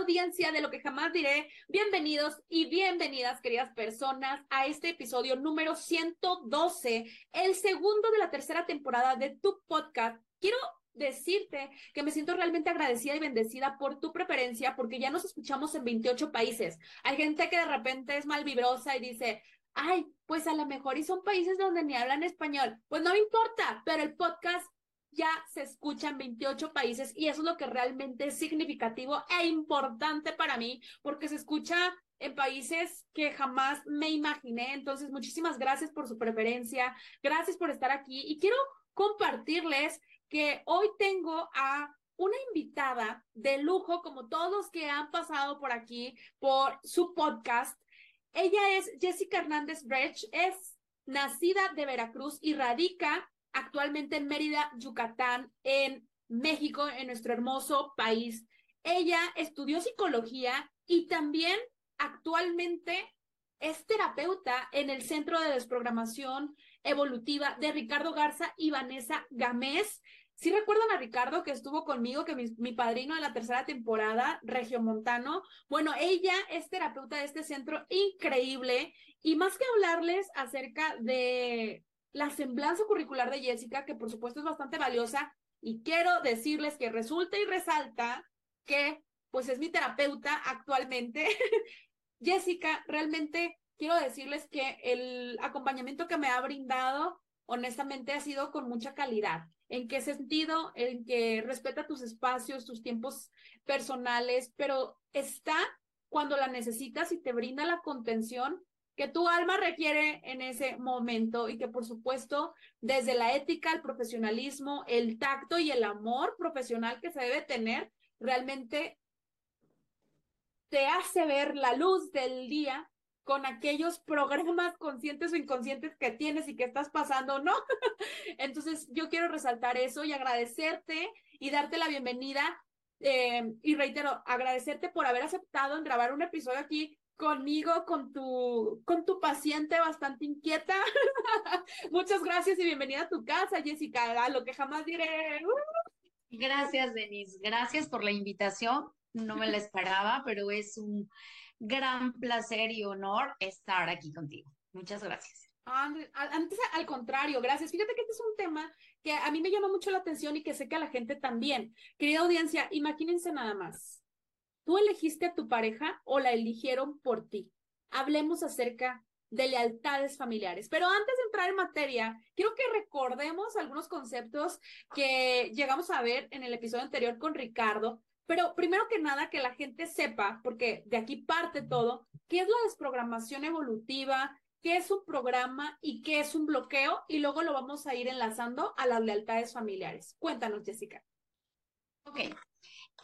Audiencia de lo que jamás diré? Bienvenidos y bienvenidas, queridas personas, a este episodio número 112, el segundo de la tercera temporada de tu podcast. Quiero decirte que me siento realmente agradecida y bendecida por tu preferencia porque ya nos escuchamos en 28 países. Hay gente que de repente es malvibrosa y dice, ay, pues a lo mejor y son países donde ni hablan español. Pues no me importa, pero el podcast ya se escucha en 28 países y eso es lo que realmente es significativo e importante para mí porque se escucha en países que jamás me imaginé. Entonces, muchísimas gracias por su preferencia, gracias por estar aquí y quiero compartirles que hoy tengo a una invitada de lujo, como todos que han pasado por aquí, por su podcast. Ella es Jessica Hernández Brecht, es nacida de Veracruz y radica actualmente en Mérida, Yucatán, en México, en nuestro hermoso país. Ella estudió psicología y también actualmente es terapeuta en el Centro de Desprogramación Evolutiva de Ricardo Garza y Vanessa Gamés. ¿Sí recuerdan a Ricardo que estuvo conmigo, que mi, mi padrino de la tercera temporada, Regio Montano? Bueno, ella es terapeuta de este centro increíble y más que hablarles acerca de la semblanza curricular de Jessica, que por supuesto es bastante valiosa, y quiero decirles que resulta y resalta que pues es mi terapeuta actualmente. Jessica, realmente quiero decirles que el acompañamiento que me ha brindado, honestamente, ha sido con mucha calidad. ¿En qué sentido? En que respeta tus espacios, tus tiempos personales, pero está cuando la necesitas y te brinda la contención que tu alma requiere en ese momento y que por supuesto desde la ética, el profesionalismo, el tacto y el amor profesional que se debe tener, realmente te hace ver la luz del día con aquellos programas conscientes o inconscientes que tienes y que estás pasando, ¿no? Entonces, yo quiero resaltar eso y agradecerte y darte la bienvenida. Eh, y reitero, agradecerte por haber aceptado en grabar un episodio aquí conmigo, con tu, con tu paciente bastante inquieta. Muchas gracias y bienvenida a tu casa, Jessica, a lo que jamás diré. Gracias, Denise. Gracias por la invitación. No me la esperaba, pero es un gran placer y honor estar aquí contigo. Muchas gracias. Antes, al contrario, gracias. Fíjate que este es un tema que a mí me llama mucho la atención y que sé que a la gente también. Querida audiencia, imagínense nada más ¿Tú elegiste a tu pareja o la eligieron por ti? Hablemos acerca de lealtades familiares. Pero antes de entrar en materia, quiero que recordemos algunos conceptos que llegamos a ver en el episodio anterior con Ricardo. Pero primero que nada, que la gente sepa, porque de aquí parte todo, qué es la desprogramación evolutiva, qué es un programa y qué es un bloqueo, y luego lo vamos a ir enlazando a las lealtades familiares. Cuéntanos, Jessica. Ok,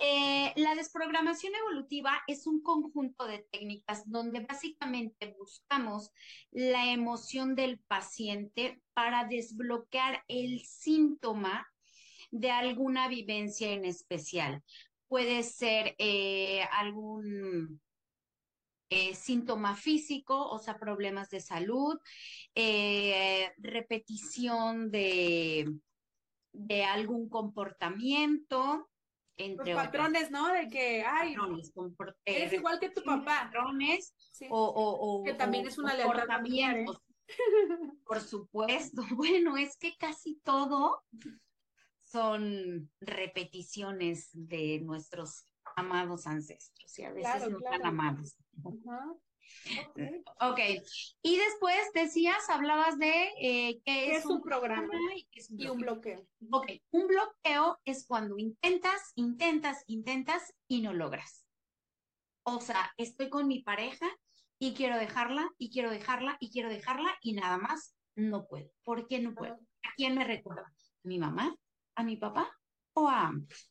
eh, la desprogramación evolutiva es un conjunto de técnicas donde básicamente buscamos la emoción del paciente para desbloquear el síntoma de alguna vivencia en especial. Puede ser eh, algún eh, síntoma físico, o sea, problemas de salud, repetición de, de algún comportamiento, entre Los patrones, ¿no? De que, ay, patrones, eres igual que tu papá. Patrones o, o, que también es una lealtad Por supuesto. Bueno, es que casi todo son repeticiones de nuestros amados ancestros y a veces no tan amados. Ok, y después decías, hablabas de eh, qué es, un, programa, y, un bloqueo. Ok, un bloqueo es cuando intentas, intentas, intentas y no logras. O sea, estoy con mi pareja y quiero dejarla, y quiero dejarla, y quiero dejarla, y nada más no puedo. ¿Por qué no puedo? ¿A quién me recuerda? ¿A mi mamá? ¿A mi papá? ¿O a ambos?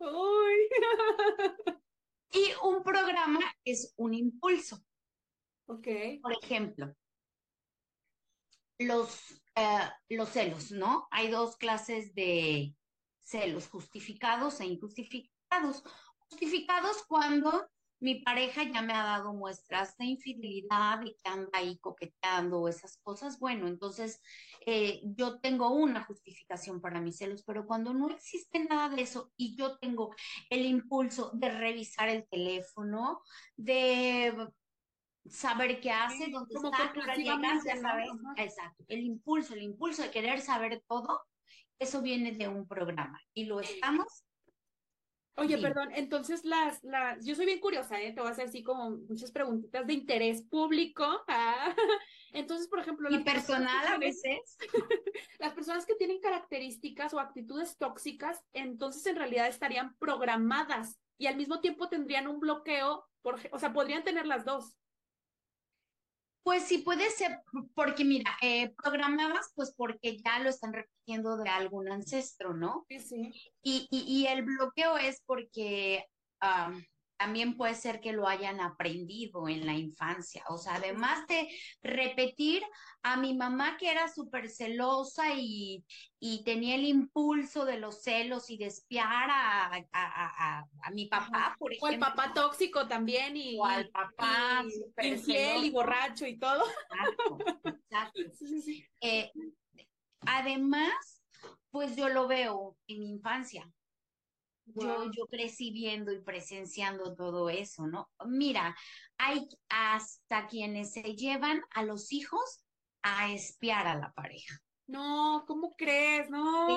y un programa es un impulso. Por ejemplo, los, eh, los celos, ¿no? Hay dos clases de celos, justificados e injustificados. Justificados cuando mi pareja ya me ha dado muestras de infidelidad y que anda ahí coqueteando esas cosas, bueno, entonces eh, yo tengo una justificación para mis celos, pero cuando no existe nada de eso y yo tengo el impulso de revisar el teléfono, de saber qué hace, dónde está, ya sabes, exacto, el impulso, el impulso de querer saber todo, eso viene de un programa y lo estamos Oye, perdón, entonces las, las, yo soy bien curiosa, ¿eh? te voy a hacer así como muchas preguntitas de interés público. Ah, entonces, por ejemplo, y personal a veces. las personas que tienen características o actitudes tóxicas, entonces en realidad estarían programadas y al mismo tiempo tendrían un bloqueo, por, o sea, podrían tener las dos. Pues sí puede ser, porque mira, eh, programadas, pues porque ya lo están repitiendo de algún ancestro, ¿no? Sí, sí. Y, y, el bloqueo es porque también puede ser que lo hayan aprendido en la infancia. O sea, además de repetir a mi mamá que era súper celosa y, tenía el impulso de los celos y de espiar a, mi papá, por ejemplo. O el papá tóxico también y, o al papá infiel y borracho y todo. Exacto, exacto. Eh, además, pues yo lo veo en mi infancia. Yo, yo crecí viendo y presenciando todo eso, ¿no? Mira, hay hasta quienes se llevan a los hijos a espiar a la pareja. No, ¿cómo crees? No.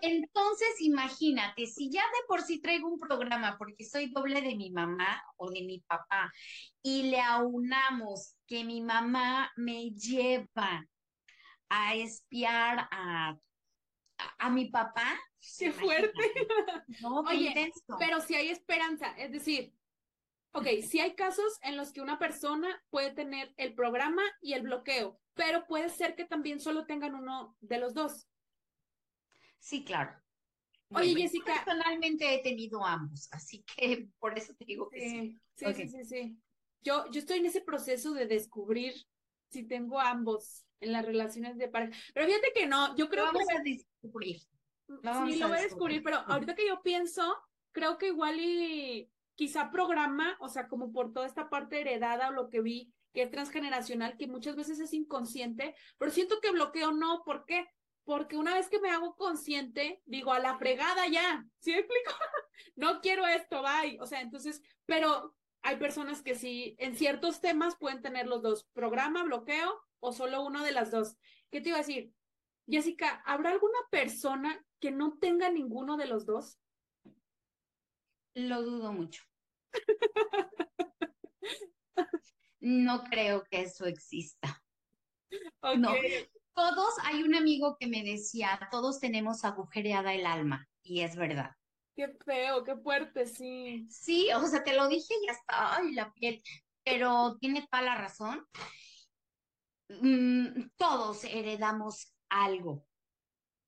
Entonces, imagínate, si ya de por sí traigo un programa porque soy doble de mi mamá o de mi papá y le aunamos que mi mamá me lleva a espiar a a, mi papá. Qué fuerte. No, Oye, pero si hay esperanza, es decir, ok, si hay casos en los que una persona puede tener el programa y el bloqueo, pero puede ser que también solo tengan uno de los dos. Sí, claro. Oye, Jessica. Personalmente he tenido ambos, así que por eso te digo que sí. Sí, sí, sí, sí, Yo, yo estoy en ese proceso de descubrir si tengo ambos en las relaciones de pareja. Pero fíjate que no, yo creo que... Vamos a descubrir. sí, lo voy a descubrir, pero ahorita que yo pienso, creo que igual y quizá programa, o sea, como por toda esta parte heredada o lo que vi, que es transgeneracional, que muchas veces es inconsciente, pero siento que bloqueo no, ¿por qué? Porque una vez que me hago consciente, digo, a la fregada ya, ¿sí me explico? no quiero esto, bye. O sea, entonces, pero hay personas que sí, en ciertos temas pueden tener los dos, programa, bloqueo, o solo uno de las dos. ¿Qué te iba a decir? Jessica, ¿habrá alguna persona que no tenga ninguno de los dos? Lo dudo mucho. no creo que eso exista. No. Todos, hay un amigo que me decía, todos tenemos agujereada el alma, y es verdad. Qué feo, qué fuerte, sí. Sí, o sea, te lo dije y ya está, ay, la piel, pero tiene toda la razón. Mm, todos heredamos algo.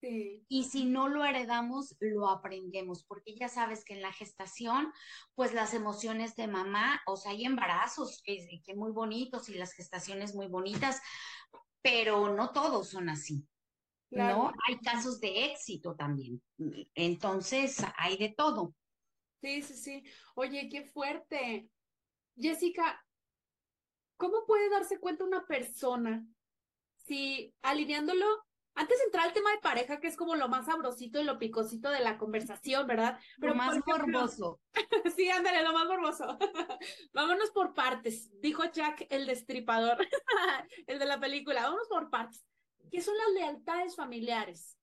Y si no lo heredamos, lo aprendemos, porque ya sabes que en la gestación, pues las emociones de mamá, o sea, hay embarazos que, que muy bonitos y las gestaciones muy bonitas, pero no todos son así. ¿No? Hay casos de éxito también. Entonces, hay de todo. Sí, sí, sí. Oye, qué fuerte. Jessica, ¿cómo puede darse cuenta una persona si alineándolo, antes de entrar al tema de pareja, que es como lo más sabrosito y lo picosito de la conversación, ¿verdad? Pero lo más morboso. sí, ándale, lo más morboso. Vámonos por partes, dijo Jack el destripador, el de la película. Vámonos por partes. ¿Qué son las lealtades familiares?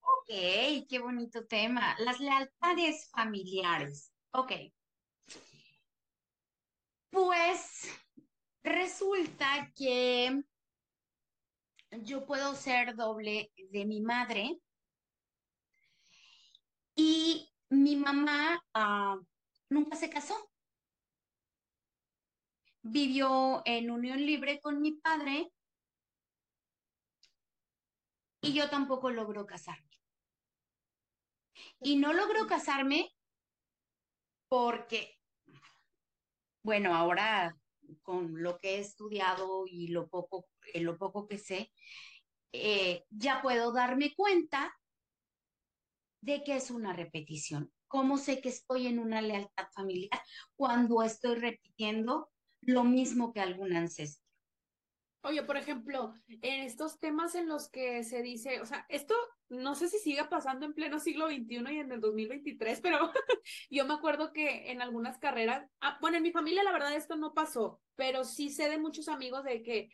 Ok, qué bonito tema. Las lealtades familiares. Ok. Pues resulta que yo puedo ser doble de mi madre y mi mamá ah, nunca se casó. Vivió en unión libre con mi padre y yo tampoco logro casarme. Y no logro casarme porque, bueno, ahora con lo que he estudiado y lo poco, eh, lo poco que sé, eh, ya puedo darme cuenta de que es una repetición. ¿Cómo sé que estoy en una lealtad familiar cuando estoy repitiendo lo mismo que algún ancestro? Oye, por ejemplo, en estos temas en los que se dice, o sea, esto no sé si siga pasando en pleno siglo XXI y en el 2023, pero yo me acuerdo que en algunas carreras, ah, bueno, en mi familia la verdad esto no pasó, pero sí sé de muchos amigos de que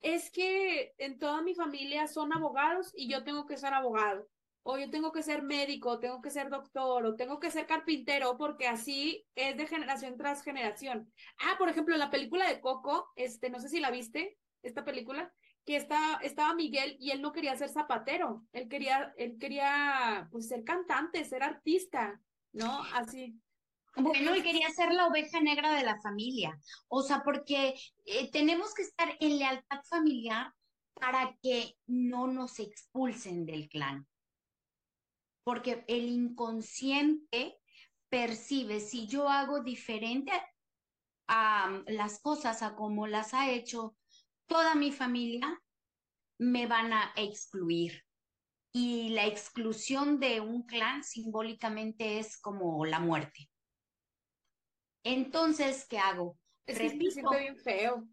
es que en toda mi familia son abogados y yo tengo que ser abogado, o yo tengo que ser médico, tengo que ser doctor, o tengo que ser carpintero, porque así es de generación tras generación. Ah, por ejemplo, en la película de Coco, este, no sé si la viste, esta película, que está, estaba Miguel y él no quería ser zapatero, él quería, él quería pues ser cantante, ser artista, ¿no? Así. Bueno, él quería ser la oveja negra de la familia, o sea, porque eh, tenemos que estar en lealtad familiar para que no nos expulsen del clan, porque el inconsciente percibe si yo hago diferente a las cosas a como las ha hecho toda mi familia me van a excluir. Y la exclusión de un clan simbólicamente es como la muerte. Entonces, ¿qué hago? Es Repito, bien feo.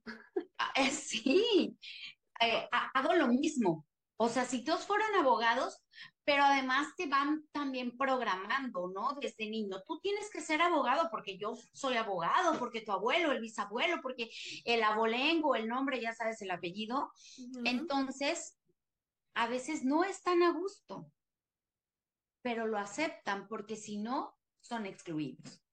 Ah, eh, sí, eh, hago lo mismo. O sea, si todos fueran abogados, pero además te van también programando, ¿no? Desde niño, tú tienes que ser abogado porque yo soy abogado, porque tu abuelo, el bisabuelo, porque el abolengo, el nombre, ya sabes, el apellido. Entonces, a veces no están a gusto, pero lo aceptan porque si no, son excluidos.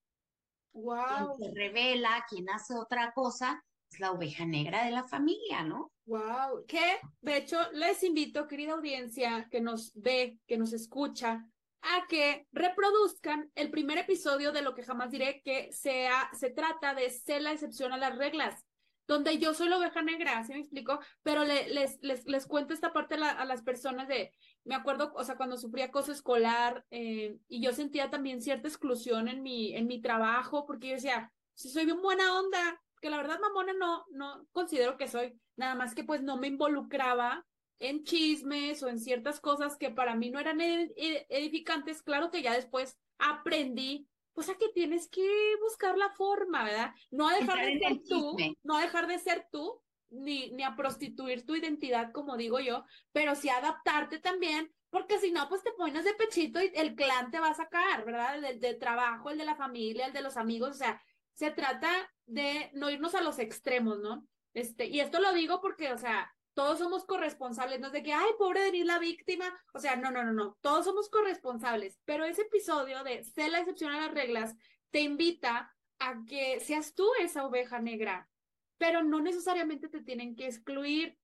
Wow. Quien se revela, quien hace otra cosa, la oveja negra de la familia, ¿no? Wow, que de hecho les invito, querida audiencia, que nos ve, que nos escucha, a que reproduzcan el primer episodio de lo que jamás diré, que sea, se trata de ser la excepción a las reglas, donde yo soy la oveja negra, ¿sí me explico? Pero les, les, les cuento esta parte a, las personas de, me acuerdo, o sea, cuando sufrí acoso escolar eh, y yo sentía también cierta exclusión en mi, en mi trabajo, porque yo decía, si soy bien buena onda, que la verdad mamona no, no considero que soy, nada más que pues no me involucraba en chismes o en ciertas cosas que para mí no eran edificantes, claro que ya después aprendí, pues a que tienes que buscar la forma, ¿verdad? No a dejar de ser tú, no a dejar de ser tú, ni, ni a prostituir tu identidad, como digo yo, pero sí adaptarte también, porque si no, pues te pones de pechito y el clan te va a sacar, ¿verdad? El del trabajo, el de la familia, el de los amigos, o sea, se trata de no irnos a los extremos, ¿no? Este, y esto lo digo porque, o sea, todos somos corresponsables, no es de que, ay, pobre Denise la víctima, o sea, no, no, no, no, todos somos corresponsables, pero ese episodio de ser la excepción a las reglas te invita a que seas tú esa oveja negra, pero no necesariamente te tienen que excluir.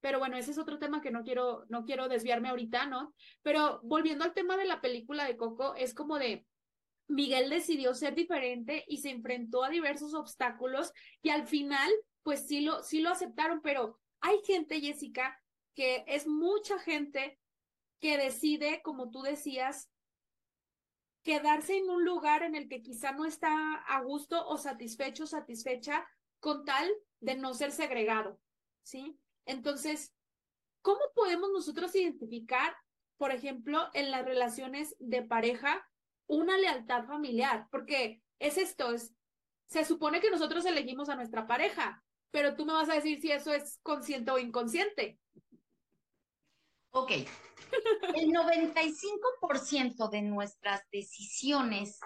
Pero bueno, ese es otro tema que no quiero, no quiero desviarme ahorita, ¿no? Pero volviendo al tema de la película de Coco, es como de, Miguel decidió ser diferente y se enfrentó a diversos obstáculos y al final, pues sí lo, sí lo aceptaron, pero hay gente, Jessica, que es mucha gente que decide, como tú decías, quedarse en un lugar en el que quizá no está a gusto o satisfecho, satisfecha, con tal de no ser segregado, ¿sí? Entonces, ¿cómo podemos nosotros identificar, por ejemplo, en las relaciones de pareja, una lealtad familiar, porque es esto, es, se supone que nosotros elegimos a nuestra pareja, pero tú me vas a decir si eso es consciente o inconsciente. Ok. El 95% de nuestras decisiones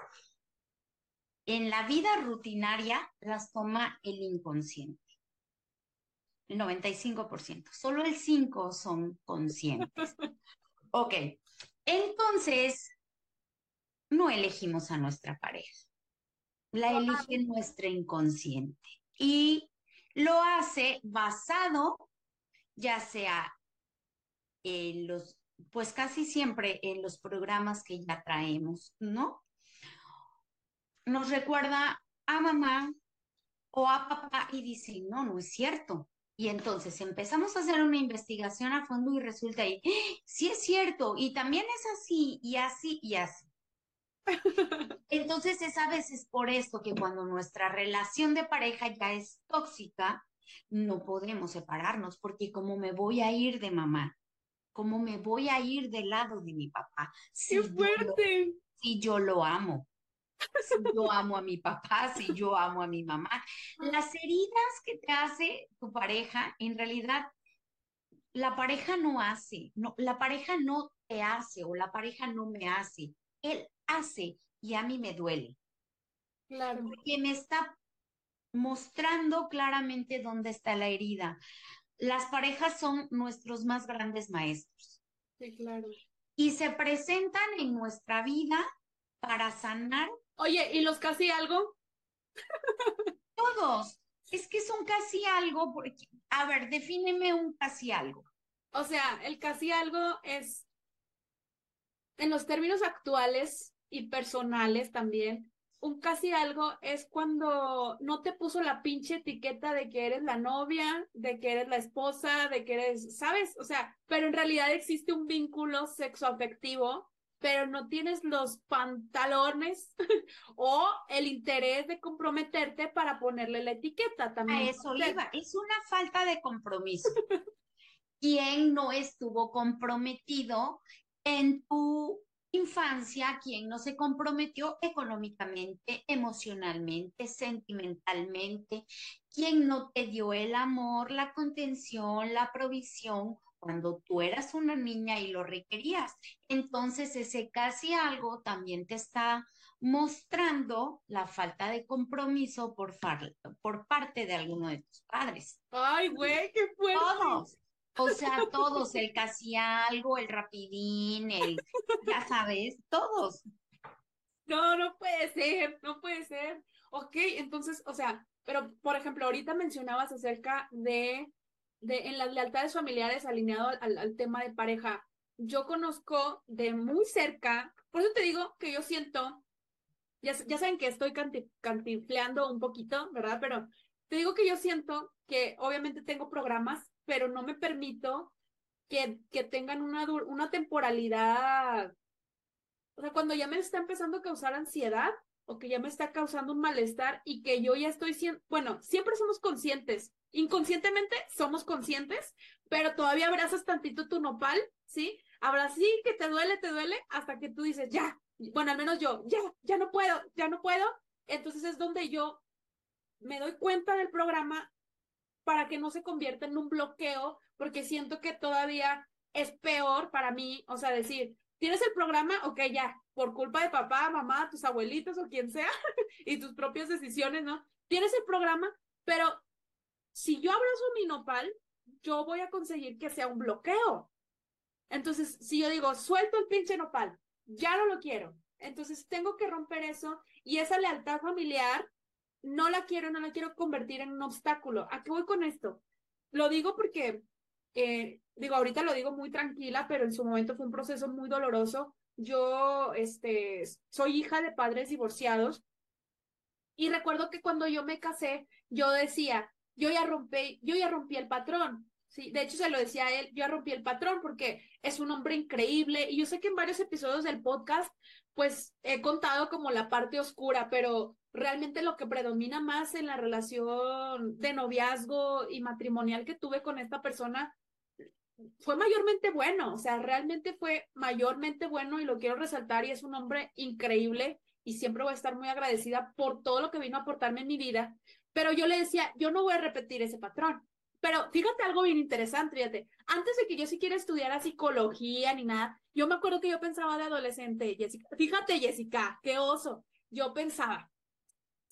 en la vida rutinaria las toma el inconsciente. El 95%. Solo el 5% son conscientes. Ok. Entonces, no elegimos a nuestra pareja, la elige nuestro inconsciente y lo hace basado ya sea en los, pues casi siempre en los programas que ya traemos, ¿no? Nos recuerda a mamá o a papá y dice, no, no es cierto. Y entonces empezamos a hacer una investigación a fondo y resulta ahí, ¡Ah! sí es cierto, y también es así, y así, y así. Entonces es a veces por esto que cuando nuestra relación de pareja ya es tóxica, no podemos separarnos, porque como me voy a ir de mamá, como me voy a ir del lado de mi papá. Si ¡Qué fuerte! si yo lo amo, si yo amo a mi papá, si yo amo a mi mamá. Las heridas que te hace tu pareja, en realidad, la pareja no hace, no, la pareja no te hace o la pareja no me hace. Él hace y a mí me duele. Claro. Porque me está mostrando claramente dónde está la herida. Las parejas son nuestros más grandes maestros. Sí, claro. Y se presentan en nuestra vida para sanar. Oye, ¿y los casi algo? Todos. Es que son casi algo, porque, a ver, defíneme un casi algo. O sea, el casi algo es, en los términos actuales y personales también, un casi algo es cuando no te puso la pinche etiqueta de que eres la novia, de que eres la esposa, de que eres, ¿sabes? O sea, pero en realidad existe un vínculo sexoafectivo, pero no tienes los pantalones o el interés de comprometerte para ponerle la etiqueta también. A eso iba, es una falta de compromiso. ¿Quién no estuvo comprometido en tu infancia, quien no se comprometió económicamente, emocionalmente, sentimentalmente, quien no te dio el amor, la contención, la provisión cuando tú eras una niña y lo requerías. Entonces ese casi algo también te está mostrando la falta de compromiso por, por parte de alguno de tus padres. Ay, güey, qué fuerte. Todos. O sea, todos, el casi algo, el rapidín, el, ya sabes, todos. No, no puede ser, no puede ser. Ok, entonces, o sea, pero por ejemplo, ahorita mencionabas acerca de, de en las lealtades familiares alineado al, al tema de pareja. Yo conozco de muy cerca, por eso te digo que yo siento, ya, ya saben que estoy cantifleando un poquito, ¿verdad? Pero te digo que yo siento que obviamente tengo programas pero no me permito que, que tengan una, una temporalidad, o sea, cuando ya me está empezando a causar ansiedad o que ya me está causando un malestar y que yo ya estoy siendo, bueno, siempre somos conscientes, inconscientemente somos conscientes, pero todavía abrazas tantito tu nopal, ¿sí? Habrá sí que te duele, te duele, hasta que tú dices, ya, bueno, al menos yo, ya, ya no puedo, ya no puedo. Entonces es donde yo me doy cuenta del programa para que no se convierta en un bloqueo, porque siento que todavía es peor para mí, o sea, decir, tienes el programa, ok, ya, por culpa de papá, mamá, tus abuelitos o quien sea, y tus propias decisiones, ¿no? Tienes el programa, pero si yo abrazo mi nopal, yo voy a conseguir que sea un bloqueo. Entonces, si yo digo, suelto el pinche nopal, ya no lo quiero. Entonces, tengo que romper eso y esa lealtad familiar no la quiero, no la quiero convertir en un obstáculo. ¿A qué voy con esto? Lo digo porque, eh, digo, ahorita lo digo muy tranquila, pero en su momento fue un proceso muy doloroso. Yo, este, soy hija de padres divorciados y recuerdo que cuando yo me casé, yo decía, yo ya rompí, yo ya rompí el patrón. Sí, de hecho se lo decía a él, yo ya rompí el patrón porque es un hombre increíble y yo sé que en varios episodios del podcast pues he contado como la parte oscura, pero realmente lo que predomina más en la relación de noviazgo y matrimonial que tuve con esta persona fue mayormente bueno, o sea, realmente fue mayormente bueno y lo quiero resaltar y es un hombre increíble y siempre voy a estar muy agradecida por todo lo que vino a aportarme en mi vida, pero yo le decía, yo no voy a repetir ese patrón. Pero fíjate algo bien interesante, fíjate, antes de que yo siquiera estudiara psicología ni nada, yo me acuerdo que yo pensaba de adolescente, Jessica, fíjate Jessica, qué oso, yo pensaba,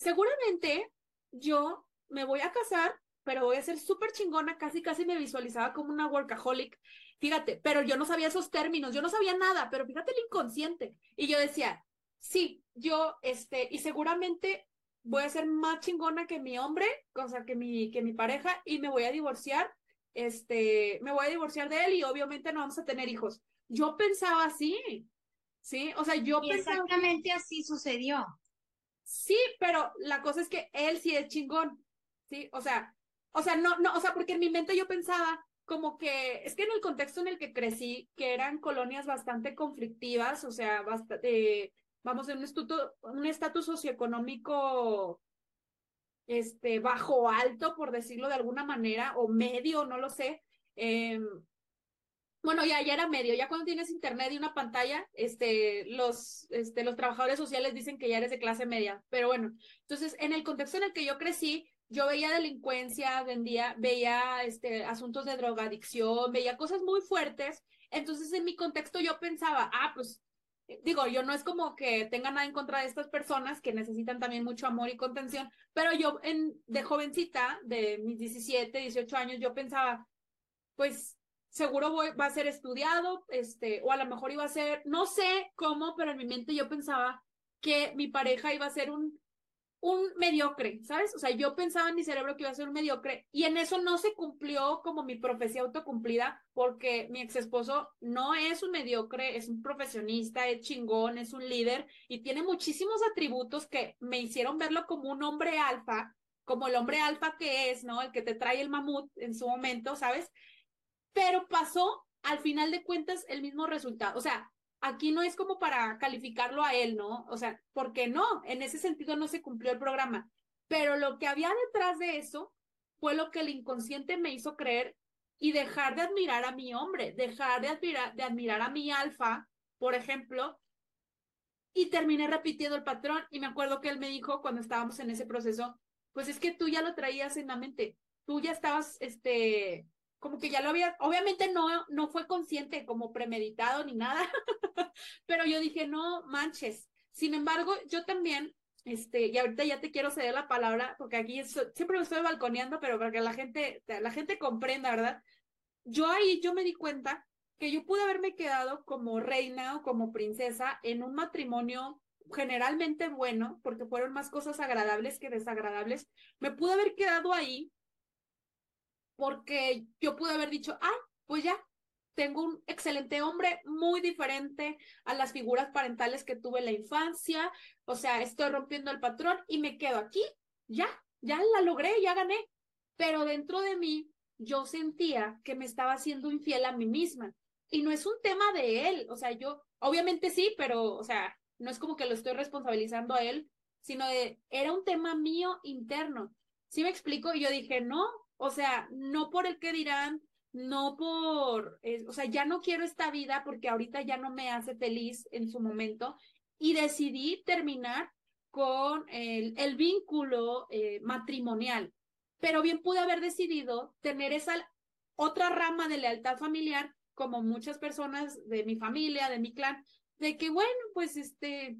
seguramente yo me voy a casar pero voy a ser súper chingona, casi casi me visualizaba como una workaholic, fíjate, pero yo no sabía esos términos, yo no sabía nada, pero fíjate el inconsciente. Y yo decía, sí, yo, este, y seguramente voy a ser más chingona que mi hombre, o sea, que mi, que mi pareja, y me voy a divorciar, este, me voy a divorciar de él y obviamente no vamos a tener hijos. Yo pensaba así, ¿sí? O sea, yo pensaba... Exactamente así sucedió. Sí, pero la cosa es que él sí es chingón, ¿sí? O sea, o sea, no, no, o sea, porque en mi mente yo pensaba como que, es que en el contexto en el que crecí, que eran colonias bastante conflictivas, o sea, bastante, vamos, en un, estuto, un estatus socioeconómico este, bajo alto, por decirlo de alguna manera, o medio, no lo sé. Eh, bueno, ya, era medio, ya cuando tienes internet y una pantalla, este, los, este, los trabajadores sociales dicen que ya eres de clase media, pero bueno, entonces en el contexto en el que yo crecí, yo veía delincuencia, vendía, veía este, asuntos de drogadicción, veía cosas muy fuertes, entonces en mi contexto yo pensaba, ah, pues digo, yo no es como que tenga nada en contra de estas personas que necesitan también mucho amor y contención, pero yo en, de jovencita, de mis 17, 18 años, yo pensaba, pues seguro va a ser estudiado, este, o a lo mejor iba a ser, no sé cómo, pero en mi mente yo pensaba que mi pareja iba a ser un, un mediocre, ¿sabes? O sea, yo pensaba en mi cerebro que iba a ser un mediocre y en eso no se cumplió como mi profecía autocumplida porque mi ex esposo no es un mediocre, es un profesionista, es chingón, es un líder y tiene muchísimos atributos que me hicieron verlo como un hombre alfa, como el hombre alfa que es, ¿no? El que te trae el mamut en su momento, ¿sabes? Pero pasó al final de cuentas el mismo resultado. O sea, aquí no es como para calificarlo a él, ¿no? O sea, porque no, en ese sentido no se cumplió el programa. Pero lo que había detrás de eso fue lo que el inconsciente me hizo creer y dejar de admirar a mi hombre, dejar de admirar, de admirar a mi alfa, por ejemplo, y terminé repitiendo el patrón. Y me acuerdo que él me dijo cuando estábamos en ese proceso, pues es que tú ya lo traías en la mente, tú ya estabas, este, como que ya lo había, obviamente no, no fue consciente como premeditado ni nada, pero yo dije, no manches. Sin embargo, yo también, este, y ahorita ya te quiero ceder la palabra, porque aquí siempre me estoy balconeando, pero para que la gente, la gente comprenda, ¿verdad? Yo ahí, yo me di cuenta que yo pude haberme quedado como reina o como princesa en un matrimonio generalmente bueno, porque fueron más cosas agradables que desagradables, me pude haber quedado ahí porque yo pude haber dicho, ah, pues ya, tengo un excelente hombre, muy diferente a las figuras parentales que tuve en la infancia, o sea, estoy rompiendo el patrón y me quedo aquí, ya, ya la logré, ya gané, pero dentro de mí yo sentía que me estaba haciendo infiel a mí misma y no es un tema de él, o sea, yo, obviamente sí, pero, o sea, no es como que lo estoy responsabilizando a él, sino de, era un tema mío interno. ¿Sí me explico? Y yo dije, no, o sea, no por el que dirán, no por, eh, o sea, ya no quiero esta vida porque ahorita ya no me hace feliz en su momento y decidí terminar con el, vínculo eh, matrimonial. Pero bien pude haber decidido tener esa otra rama de lealtad familiar, como muchas personas de mi familia, de mi clan, de que bueno, pues este,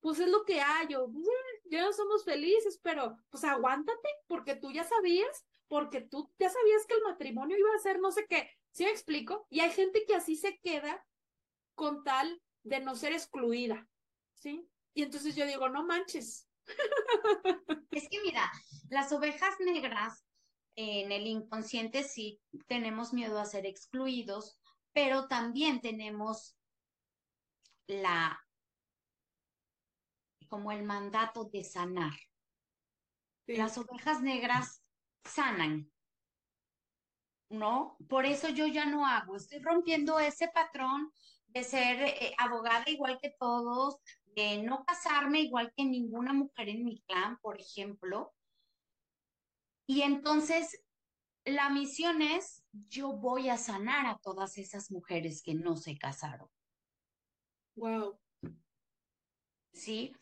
pues es lo que hay, yo, ya no somos felices, pero pues aguántate, porque tú ya sabías porque tú ya sabías que el matrimonio iba a ser no sé qué. ¿Sí me explico? Y hay gente que así se queda con tal de no ser excluida. ¿Sí? Y entonces yo digo, no manches. Es que mira, las ovejas negras en el inconsciente sí tenemos miedo a ser excluidos, pero también tenemos la como el mandato de sanar. Las ovejas negras sanan. ¿No? Por eso yo ya no hago, estoy rompiendo ese patrón de ser eh, abogada igual que todos, de no casarme igual que ninguna mujer en mi clan, por ejemplo. Y entonces la misión es, yo voy a sanar a todas esas mujeres que no se casaron. Wow. Sí.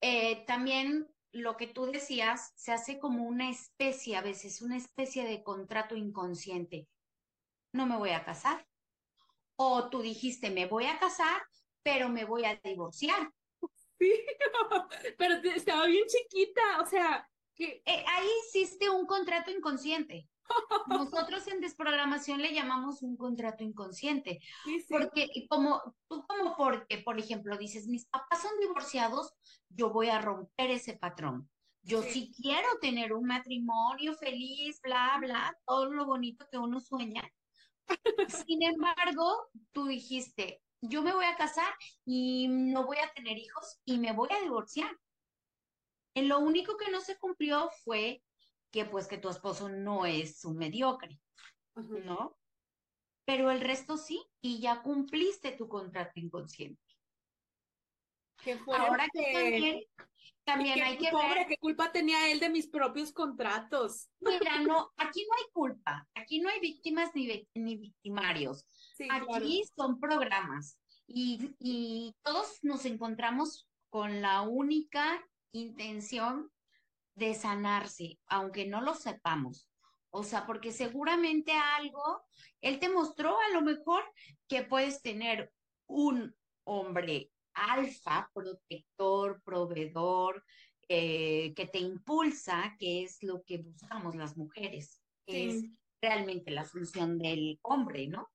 Eh, también lo que tú decías se hace como una especie, a veces una especie de contrato inconsciente. No me voy a casar. O tú dijiste, me voy a casar, pero me voy a divorciar. Sí, pero estaba bien chiquita, o sea, Eh, ahí existe un contrato inconsciente. Nosotros en desprogramación le llamamos un contrato inconsciente. Porque como tú como porque, por ejemplo, dices, mis papás son divorciados, yo voy a romper ese patrón. Yo sí. quiero tener un matrimonio feliz, bla, bla, todo lo bonito que uno sueña. Sin embargo, tú dijiste, yo me voy a casar y no voy a tener hijos y me voy a divorciar. En lo único que no se cumplió fue que pues que tu esposo no es un mediocre, ¿no? Pero el resto sí, y ya cumpliste tu contrato inconsciente. Ahora que también, hay que ver. ¿Qué culpa tenía él de mis propios contratos? Mira, no, aquí no hay culpa, aquí no hay víctimas ni, ni victimarios. aquí son programas y, y todos nos encontramos con la única intención de sanarse, aunque no lo sepamos. O sea, porque seguramente algo, él te mostró a lo mejor que puedes tener un hombre alfa, protector, proveedor, eh, que te impulsa, que es lo que buscamos las mujeres, que es realmente la función del hombre, ¿no?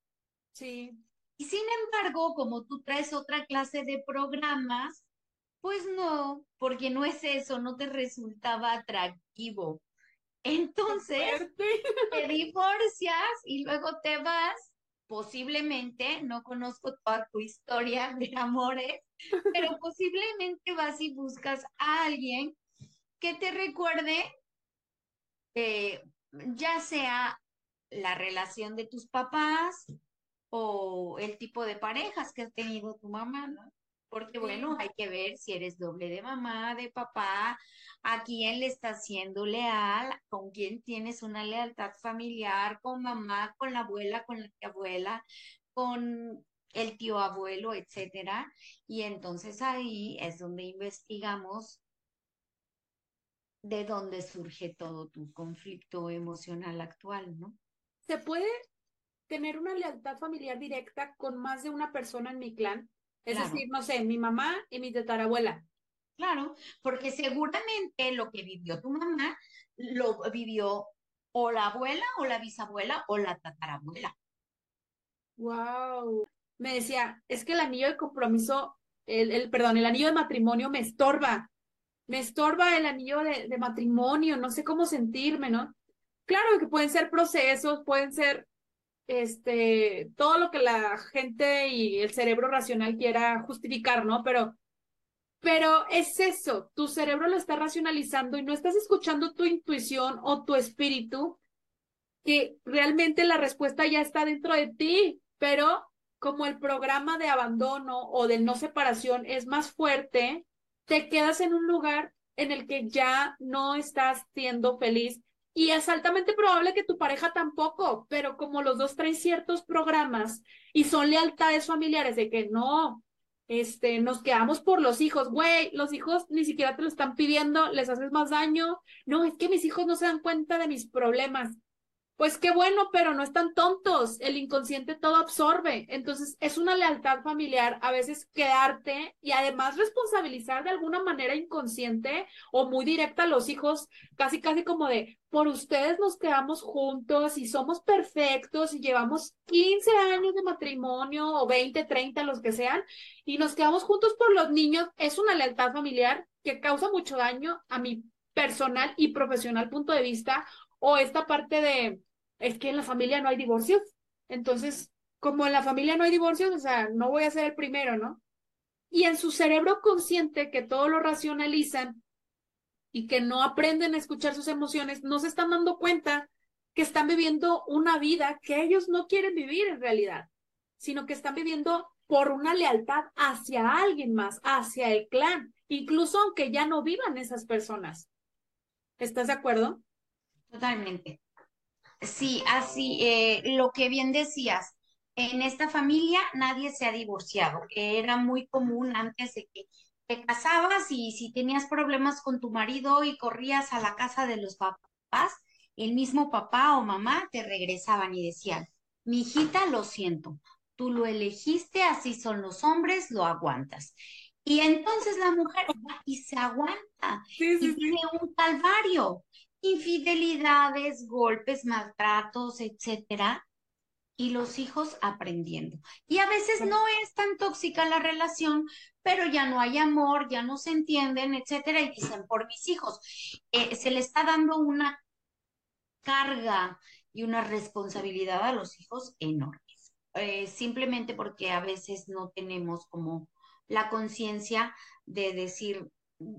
Sí. Y sin embargo, como tú traes otra clase de programas, pues no, porque no es eso, no te resultaba atractivo. Entonces, te divorcias y luego te vas, posiblemente, no conozco toda tu historia de amores, pero posiblemente vas y buscas a alguien que te recuerde, eh, ya sea la relación de tus papás o el tipo de parejas que ha tenido tu mamá, ¿no? Porque bueno, hay que ver si eres doble de mamá, de papá, a quién le estás siendo leal, con quién tienes una lealtad familiar, con mamá, con la abuela, con la tía abuela, con el tío abuelo, etcétera. Y entonces ahí es donde investigamos de dónde surge todo tu conflicto emocional actual, ¿no? ¿Se puede tener una lealtad familiar directa con más de una persona en mi clan? Es decir, no sé, mi mamá y mi tatarabuela. Claro, porque seguramente lo que vivió tu mamá lo vivió o la abuela o la bisabuela o la tatarabuela. Wow. Me decía, es que el anillo de compromiso, el, el perdón, el anillo de matrimonio me estorba. Me estorba el anillo de, de matrimonio, no sé cómo sentirme, ¿no? Claro que pueden ser procesos, pueden ser este, todo lo que la gente y el cerebro racional quiera justificar, ¿no? Pero, pero es eso, tu cerebro lo está racionalizando y no estás escuchando tu intuición o tu espíritu, que realmente la respuesta ya está dentro de ti, pero como el programa de abandono o de no separación es más fuerte, te quedas en un lugar en el que ya no estás siendo feliz y es altamente probable que tu pareja tampoco, pero como los dos traen ciertos programas y son lealtades familiares de que no, este, nos quedamos por los hijos, güey, los hijos ni siquiera te lo están pidiendo, les haces más daño, no, es que mis hijos no se dan cuenta de mis problemas, pues qué bueno, pero no están tontos. El inconsciente todo absorbe. Entonces, es una lealtad familiar a veces quedarte y además responsabilizar de alguna manera inconsciente o muy directa a los hijos, casi, casi como de, por ustedes nos quedamos juntos y somos perfectos y llevamos 15 años de matrimonio o 20, 30, los que sean, y nos quedamos juntos por los niños. Es una lealtad familiar que causa mucho daño a mi personal y profesional punto de vista o esta parte de es que en la familia no hay divorcios. Entonces, como en la familia no hay divorcios, o sea, no voy a ser el primero, ¿no? Y en su cerebro consciente, que todo lo racionalizan y que no aprenden a escuchar sus emociones, no se están dando cuenta que están viviendo una vida que ellos no quieren vivir en realidad, sino que están viviendo por una lealtad hacia alguien más, hacia el clan, incluso aunque ya no vivan esas personas. ¿Estás de acuerdo? Totalmente. Sí, así, eh, lo que bien decías, en esta familia nadie se ha divorciado. Era muy común antes de que te casabas y si tenías problemas con tu marido y corrías a la casa de los papás, el mismo papá o mamá te regresaban y decían, mi hijita, lo siento, tú lo elegiste, así son los hombres, lo aguantas. Y entonces la mujer va y se aguanta y tiene un calvario, infidelidades, golpes, maltratos, etcétera, y los hijos aprendiendo. Y a veces no es tan tóxica la relación, pero ya no hay amor, ya no se entienden, etcétera, y dicen, por mis hijos, eh, se le está dando una carga y una responsabilidad a los hijos enormes, eh, simplemente porque a veces no tenemos como la conciencia de decir,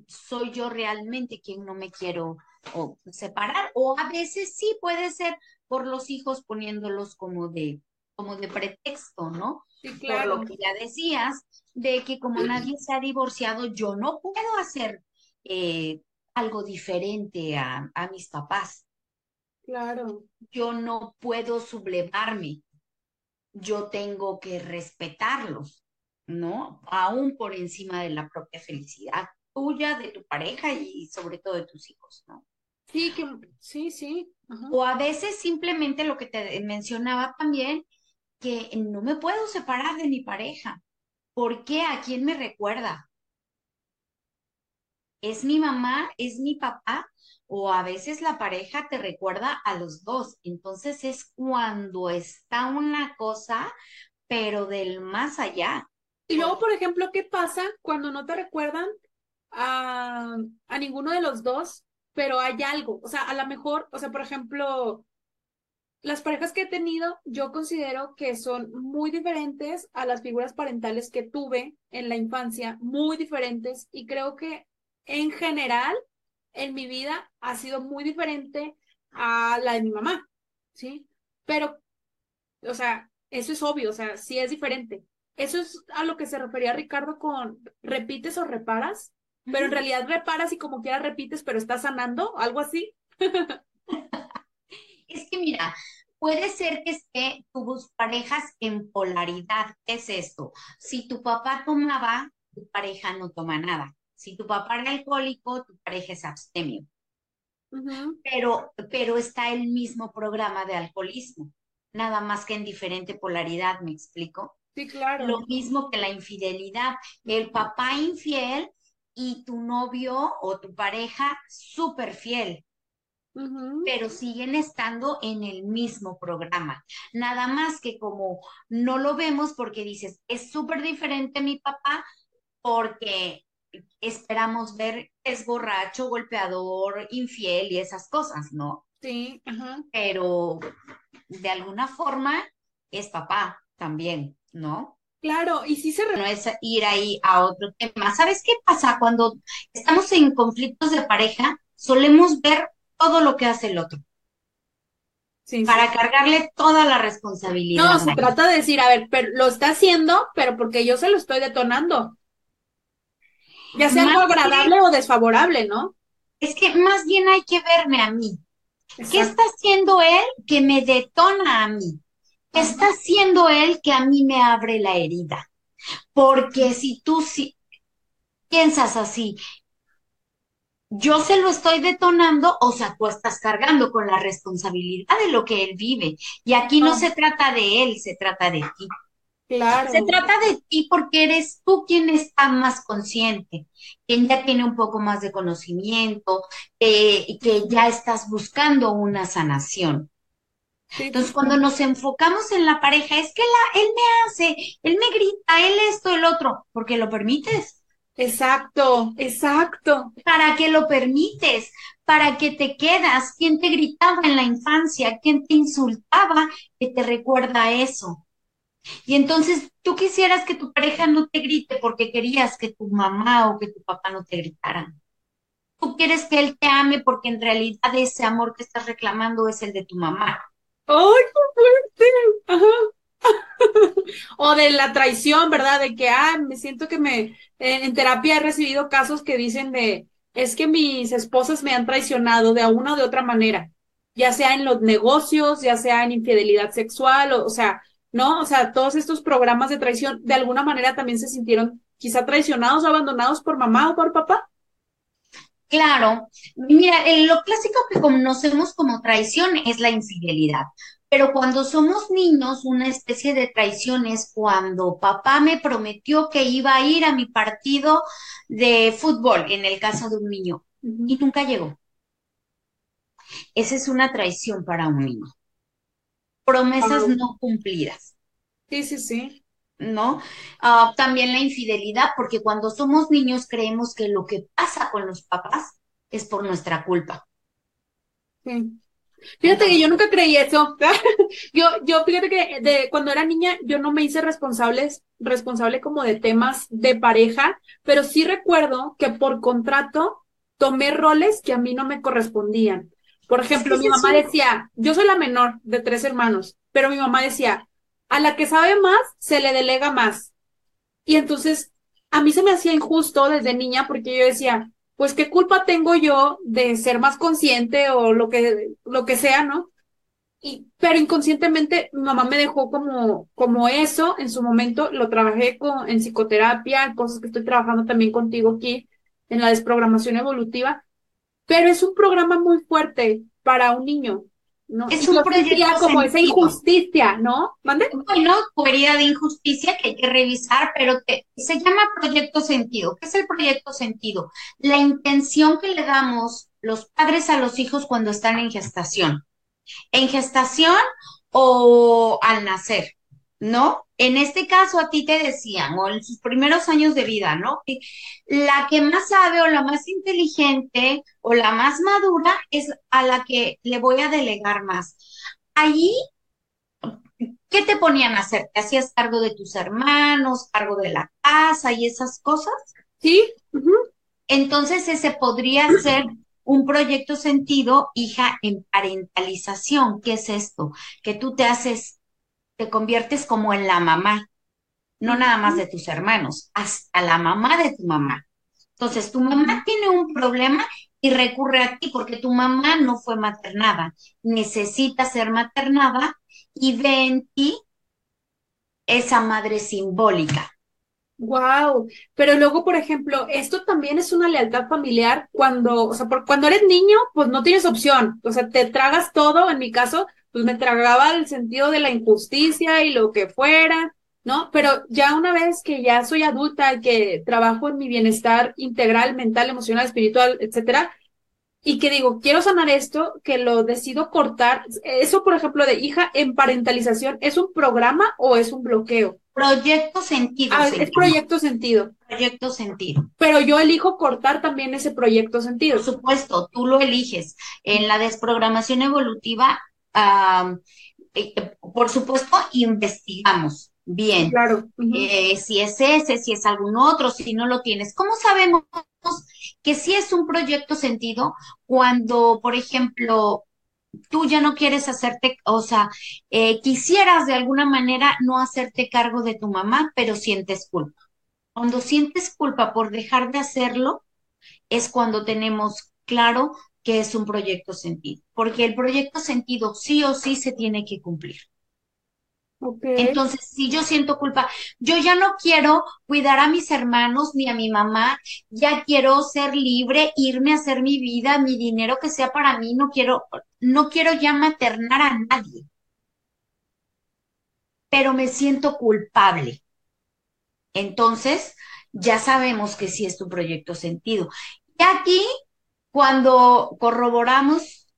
soy yo realmente quien no me quiero separar, o a veces sí puede ser por los hijos poniéndolos como de, como de pretexto, ¿no? Sí, claro. Por lo que ya decías, de que como nadie se ha divorciado, yo no puedo hacer eh, algo diferente a, a mis papás. Claro. Yo no puedo sublevarme. Yo tengo que respetarlos, ¿no? Aún por encima de la propia felicidad tuya, de tu pareja y sobre todo de tus hijos, ¿no? Sí, que, sí, sí. O a veces simplemente lo que te mencionaba también, que no me puedo separar de mi pareja. ¿Por qué? ¿A quién me recuerda? ¿Es mi mamá? ¿Es mi papá? O a veces la pareja te recuerda a los dos. Entonces es cuando está una cosa, pero del más allá. Y luego, por ejemplo, ¿qué pasa cuando no te recuerdan a, a ninguno de los dos, pero hay algo? O sea, a lo mejor, o sea, por ejemplo, las parejas que he tenido, yo considero que son muy diferentes a las figuras parentales que tuve en la infancia, muy diferentes, y creo que en general en mi vida ha sido muy diferente a la de mi mamá, ¿sí? Pero, o sea, eso es obvio, o sea, sí es diferente. Eso es a lo que se refería Ricardo con repites o reparas, pero en realidad reparas y como quiera repites, pero estás sanando, algo así. es que mira, puede ser que esté tus parejas en polaridad. ¿Qué es esto? Si tu papá tomaba, tu pareja no toma nada. Si tu papá era alcohólico, tu pareja es abstemio. pero, pero está el mismo programa de alcoholismo, nada más que en diferente polaridad, ¿me explico? Sí, claro. Lo mismo que la infidelidad. El papá infiel y tu novio o tu pareja súper fiel pero siguen estando en el mismo programa. Nada más que como no lo vemos porque dices, es súper diferente mi papá porque esperamos ver es borracho, golpeador, infiel y esas cosas, ¿no? Sí, pero de alguna forma es papá también, ¿no? Claro, y sí se... No es ir ahí a otro tema. ¿Sabes qué pasa? Cuando estamos en conflictos de pareja, solemos ver todo lo que hace el otro. para cargarle toda la responsabilidad. No, se trata de decir, a ver, pero lo está haciendo, pero porque yo se lo estoy detonando. Ya sea algo agradable o desfavorable, ¿no? Es que más bien hay que verme a mí. ¿Qué está haciendo él que me detona a mí? ¿Qué está haciendo él que a mí me abre la herida? Porque si tú si piensas así, yo se lo estoy detonando, o sea, tú estás cargando con la responsabilidad de lo que él vive. Y aquí no ah. se trata de él, se trata de ti. Claro. Se trata de ti porque eres tú quien está más consciente, quien ya tiene un poco más de conocimiento eh, y que ya estás buscando una sanación. Entonces, cuando nos enfocamos en la pareja, es que la, él me hace, él me grita, él esto, el otro, porque lo permites. Exacto, exacto. ¿Para qué lo permites? ¿Para qué te quedas? ¿Quién te gritaba en la infancia? ¿Quién te insultaba que te recuerda eso? Y entonces tú quisieras que tu pareja no te grite porque querías que tu mamá o que tu papá no te gritaran. Tú quieres que él te ame porque en realidad ese amor que estás reclamando es el de tu mamá. ¡Ay, qué fuerte! Ajá. o de la traición, ¿verdad? De que, ah, me siento que me, en, terapia he recibido casos que dicen de, es que mis esposas me han traicionado de una o de otra manera, ya sea en los negocios, ya sea en infidelidad sexual, o, o sea, ¿no? O sea, todos estos programas de traición, de alguna manera también se sintieron quizá traicionados o abandonados por mamá o por papá. Claro, mira, lo clásico que conocemos como traición es la infidelidad, pero cuando somos niños, una especie de traición es cuando papá me prometió que iba a ir a mi partido de fútbol, en el caso de un niño, y nunca llegó. Esa es una traición para un niño. Promesas no cumplidas. Sí, sí, sí. ¿No? Ah, también la infidelidad, porque cuando somos niños creemos que lo que pasa con los papás es por nuestra culpa. Fíjate que yo nunca creí eso. yo, yo fíjate que de cuando era niña yo no me hice responsable, responsable como de temas de pareja, pero sí recuerdo que por contrato tomé roles que a mí no me correspondían. Por ejemplo, mi mamá decía, yo soy la menor de tres hermanos, pero mi mamá decía, a la que sabe más, se le delega más. Y entonces, a mí se me hacía injusto desde niña porque yo decía, pues qué culpa tengo yo de ser más consciente o lo que, lo que sea, ¿no? Y, pero inconscientemente mi mamá me dejó como, como eso en su momento, lo trabajé con, en psicoterapia, cosas que estoy trabajando también contigo aquí en la desprogramación evolutiva, pero es un programa muy fuerte para un niño, ¿no? Es un proyecto como esa injusticia, ¿no? ¿Mande? Bueno, tu herida de injusticia que hay que revisar, pero se llama proyecto sentido. ¿Qué es el proyecto sentido? La intención que le damos los padres a los hijos cuando están en gestación. En gestación o al nacer. ¿No? En este caso a ti te decían, o en sus primeros años de vida, ¿no? La que más sabe o la más inteligente o la más madura es a la que le voy a delegar más. Allí, ¿qué te ponían a hacer? ¿Te hacías cargo de tus hermanos, cargo de la casa y esas cosas? Sí. Entonces ese podría ser un proyecto sentido, hija, en parentalización. ¿Qué es esto? Que tú te haces te conviertes como en la mamá, no nada más de tus hermanos, hasta la mamá de tu mamá. Entonces, tu mamá tiene un problema y recurre a ti porque tu mamá no fue maternada, necesita ser maternada y ve en ti esa madre simbólica. Wow, pero luego, por ejemplo, esto también es una lealtad familiar cuando, o sea, por, cuando eres niño, pues no tienes opción, o sea, te tragas todo, en mi caso, pues me tragaba el sentido de la injusticia y lo que fuera, ¿no? Pero ya una vez que ya soy adulta, que trabajo en mi bienestar integral, mental, emocional, espiritual, etcétera, y que digo, quiero sanar esto, que lo decido cortar. Eso, por ejemplo, de hija en parentalización, ¿es un programa o es un bloqueo? Proyecto sentido. Ah, es proyecto sentido. Proyecto sentido. Pero yo elijo cortar también ese proyecto sentido. Por supuesto, tú lo eliges. En la desprogramación evolutiva eh, por supuesto, investigamos bien. Claro. Eh, si es ese, si es algún otro, si no lo tienes. ¿Cómo sabemos que si es un proyecto sentido cuando, por ejemplo, tú ya no quieres hacerte, o sea, eh, quisieras de alguna manera no hacerte cargo de tu mamá, pero sientes culpa. Cuando sientes culpa por dejar de hacerlo, es cuando tenemos claro que es un proyecto sentido, porque el proyecto sentido sí o sí se tiene que cumplir. Entonces, si yo siento culpa, yo ya no quiero cuidar a mis hermanos ni a mi mamá, ya quiero ser libre, irme a hacer mi vida, mi dinero que sea para mí, no quiero, no quiero ya maternar a nadie. Pero me siento culpable. Entonces, ya sabemos que sí es tu proyecto sentido. Y aquí cuando corroboramos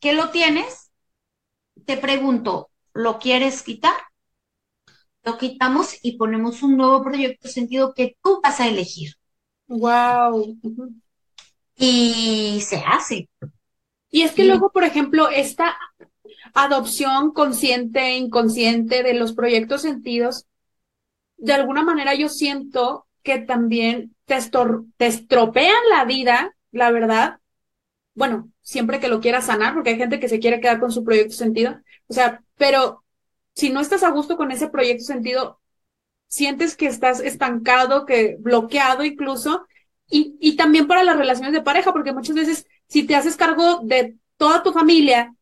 que lo tienes, te pregunto, ¿lo quieres quitar? Lo quitamos y ponemos un nuevo proyecto sentido que tú vas a elegir. Wow. Y se hace. Y es que luego, por ejemplo, esta adopción consciente e inconsciente de los proyectos sentidos, de alguna manera yo siento que también te, te estropean la vida la verdad, bueno, siempre que lo quieras sanar, porque hay gente que se quiere quedar con su proyecto sentido, o sea, pero si no estás a gusto con ese proyecto sentido, sientes que estás estancado, que bloqueado incluso, y, y también para las relaciones de pareja, porque muchas veces si te haces cargo de toda tu familia,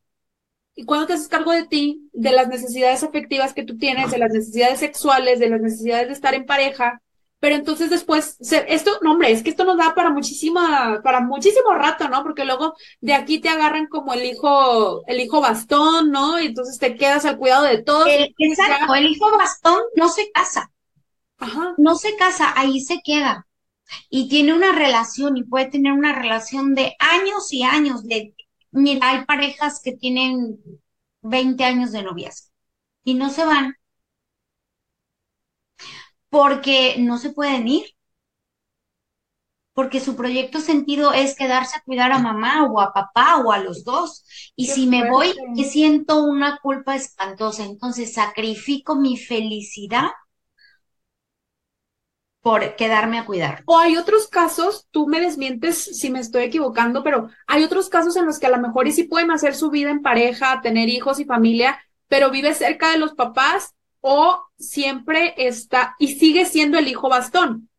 y cuando te haces cargo de ti, de las necesidades afectivas que tú tienes, de las necesidades sexuales, de las necesidades de estar en pareja, pero entonces después, esto, no hombre, es que esto nos da para muchísima, para muchísimo rato, ¿no? Porque luego de aquí te agarran como el hijo, el hijo bastón, ¿no? Y entonces te quedas al cuidado de todos. exacto, el hijo bastón no se casa. Ajá. No se casa, ahí se queda. Y tiene una relación y puede tener una relación de años y años. De, mira, hay parejas que tienen 20 años de novias y no se van porque no se pueden ir, porque su proyecto sentido es quedarse a cuidar a mamá o a papá o a los dos. Y si me voy, que siento una culpa espantosa, entonces sacrifico mi felicidad por quedarme a cuidar. O hay otros casos, tú me desmientes si me estoy equivocando, pero hay otros casos en los que a lo mejor y sí pueden hacer su vida en pareja, tener hijos y familia, pero vive cerca de los papás o siempre está y sigue siendo el hijo bastón.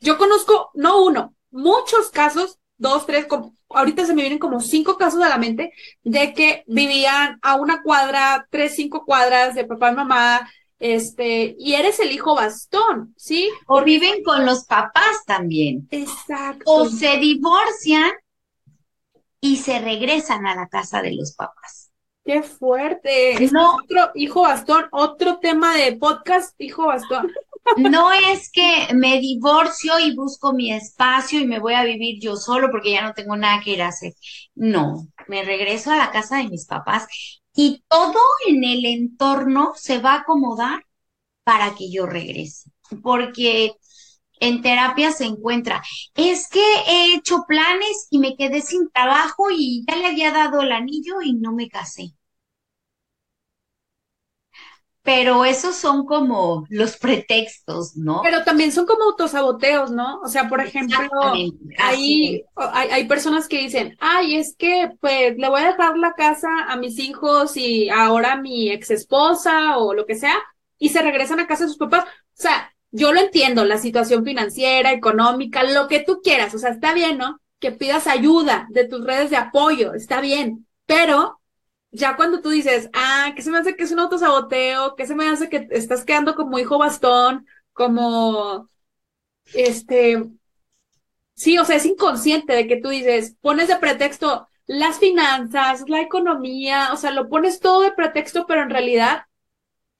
Yo conozco, no uno, muchos casos, dos, tres, ahorita se me vienen como cinco casos a la mente de que vivían a una cuadra, tres, cinco cuadras de papá y mamá, este, y eres el hijo bastón, ¿sí? O viven con los papás también. Exacto. O se divorcian y se regresan a la casa de los papás. Qué fuerte. Es otro hijo bastón, otro tema de podcast, hijo bastón. No es que me divorcio y busco mi espacio y me voy a vivir yo solo porque ya no tengo nada que ir a hacer. No, me regreso a la casa de mis papás y todo en el entorno se va a acomodar para que yo regrese. Porque en terapia se encuentra, es que he hecho planes y me quedé sin trabajo y ya le había dado el anillo y no me casé. Pero esos son como los pretextos, ¿no? Pero también son como autosaboteos, ¿no? O sea, por ejemplo, hay, hay, personas que dicen, ay, es que pues le voy a dejar la casa a mis hijos y ahora mi ex esposa o lo que sea, y se regresan a casa de sus papás. O sea, yo lo entiendo, la situación financiera, económica, lo que tú quieras, o sea, está bien, ¿no? Que pidas ayuda de tus redes de apoyo, está bien, pero ya cuando tú dices, ah, que se me hace que es un autosaboteo, que se me hace que estás quedando como hijo bastón, como, este, sí, o sea, es inconsciente de que tú dices, pones de pretexto las finanzas, la economía, o sea, lo pones todo de pretexto, pero en realidad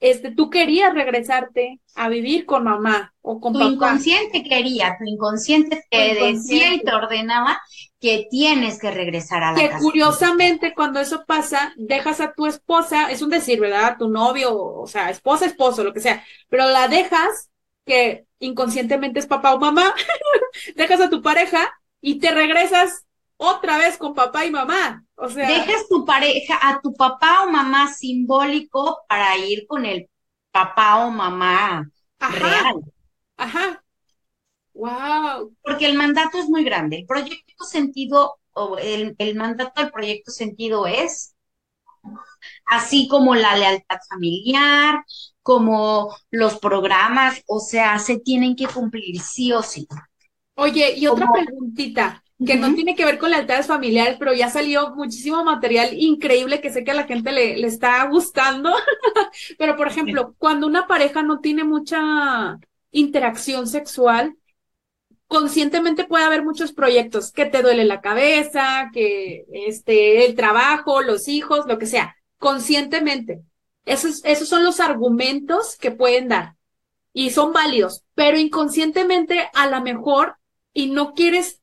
este, tú querías regresarte a vivir con mamá o con tu inconsciente quería, tu inconsciente te decía y te ordenaba que tienes que regresar a la que curiosamente cuando eso pasa, dejas a tu esposa, es un decir, ¿verdad? Tu novio, o sea, esposa, esposo, lo que sea, pero la dejas que inconscientemente es papá o mamá, dejas a tu pareja y te regresas otra vez con papá y mamá. O sea, dejas tu pareja, a tu papá o mamá simbólico para ir con el papá o mamá real. Ajá. Wow. Porque el mandato es muy grande. El proyecto sentido, o el, el mandato del proyecto sentido es así como la lealtad familiar, como los programas, o sea, se tienen que cumplir sí o sí. Oye, y otra preguntita que no tiene que ver con lealtades familiares, pero ya salió muchísimo material increíble que sé que a la gente le, le está gustando. pero, por ejemplo, cuando una pareja no tiene mucha interacción sexual, conscientemente puede haber muchos proyectos, que te duele la cabeza, que este, el trabajo, los hijos, lo que sea, conscientemente. Esos, esos son los argumentos que pueden dar y son válidos, pero inconscientemente a lo mejor y no quieres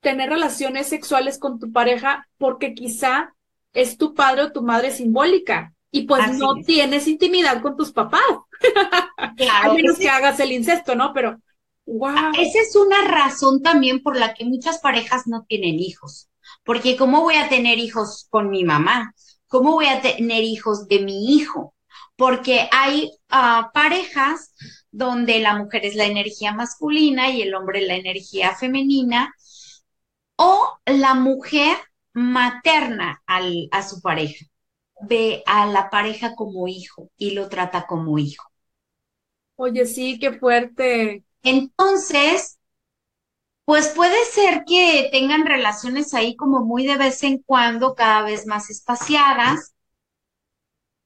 tener relaciones sexuales con tu pareja porque quizá es tu padre o tu madre simbólica y pues no tienes intimidad con tus papás. Claro, a menos que hagas el incesto, ¿no? Pero, wow. Esa es una razón también por la que muchas parejas no tienen hijos. Porque ¿cómo voy a tener hijos con mi mamá? ¿Cómo voy a tener hijos de mi hijo? Porque hay ah, parejas donde la mujer es la energía masculina y el hombre la energía femenina o la mujer materna al, a su pareja. Ve a la pareja como hijo y lo trata como hijo. Oye, sí, qué fuerte. Entonces, pues puede ser que tengan relaciones ahí como muy de vez en cuando, cada vez más espaciadas,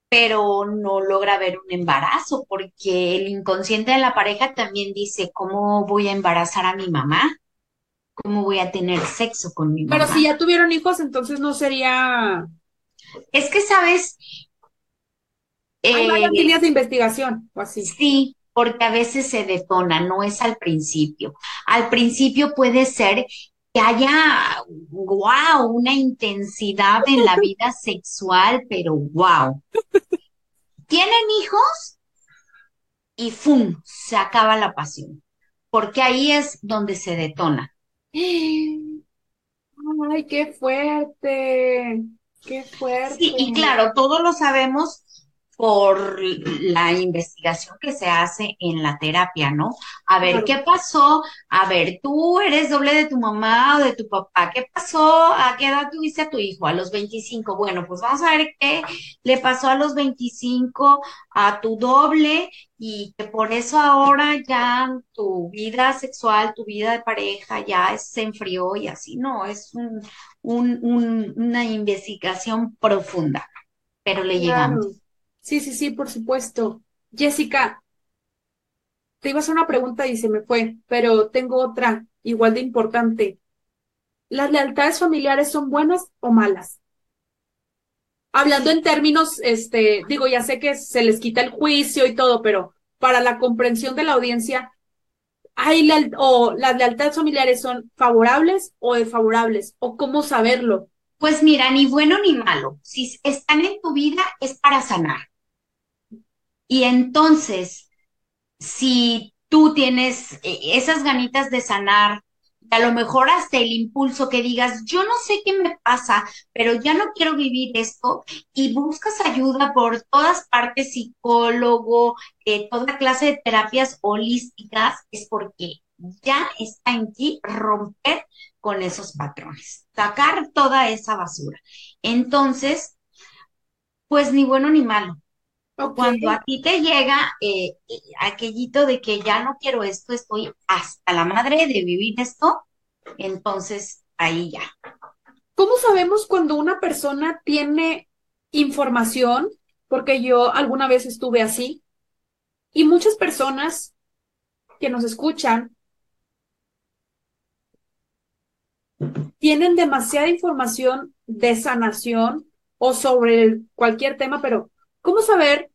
pero no logra ver un embarazo porque el inconsciente de la pareja también dice, ¿cómo voy a embarazar a mi mamá? ¿Cómo voy a tener sexo con mi mamá? Pero si ya tuvieron hijos, entonces no sería... Es que, ¿sabes? Hay varias eh, líneas de investigación o así. Sí, porque a veces se detona, no es al principio. Al principio puede ser que haya, wow, una intensidad en la vida sexual, pero wow. Tienen hijos y ¡fum! Se acaba la pasión, porque ahí es donde se detona. Ay, qué fuerte, qué fuerte. Sí, y claro, todos lo sabemos por la investigación que se hace en la terapia, ¿no? A ver, ¿qué pasó? A ver, tú eres doble de tu mamá o de tu papá. ¿Qué pasó? ¿A qué edad tuviste a tu hijo? A los 25. Bueno, pues vamos a ver qué le pasó a los 25 a tu doble y que por eso ahora ya tu vida sexual, tu vida de pareja ya se enfrió y así. No, es una investigación profunda, pero le llegamos. Sí, sí, sí, por supuesto. Jessica, te iba a hacer una pregunta y se me fue, pero tengo otra igual de importante. ¿Las lealtades familiares son buenas o malas? Hablando en términos, este, digo, ya sé que se les quita el juicio y todo, pero para la comprensión de la audiencia, ¿hay o las lealtades familiares son favorables o desfavorables? ¿O cómo saberlo? Pues mira, ni bueno ni malo. Si están en tu vida es para sanar. Y entonces, si tú tienes eh, esas ganitas de sanar, a lo mejor hasta el impulso que digas, yo no sé qué me pasa, pero ya no quiero vivir esto, y buscas ayuda por todas partes, psicólogo, eh, toda clase de terapias holísticas, es porque ya está en ti romper con esos patrones, sacar toda esa basura. Entonces, pues ni bueno ni malo. Cuando a ti te llega eh, eh, aquellito de que ya no quiero esto, estoy hasta la madre de vivir esto, entonces ahí ya. ¿Cómo sabemos cuando una persona tiene información? Porque yo alguna vez estuve así y muchas personas que nos escuchan tienen demasiada información de sanación o sobre cualquier tema, pero ¿Cómo saber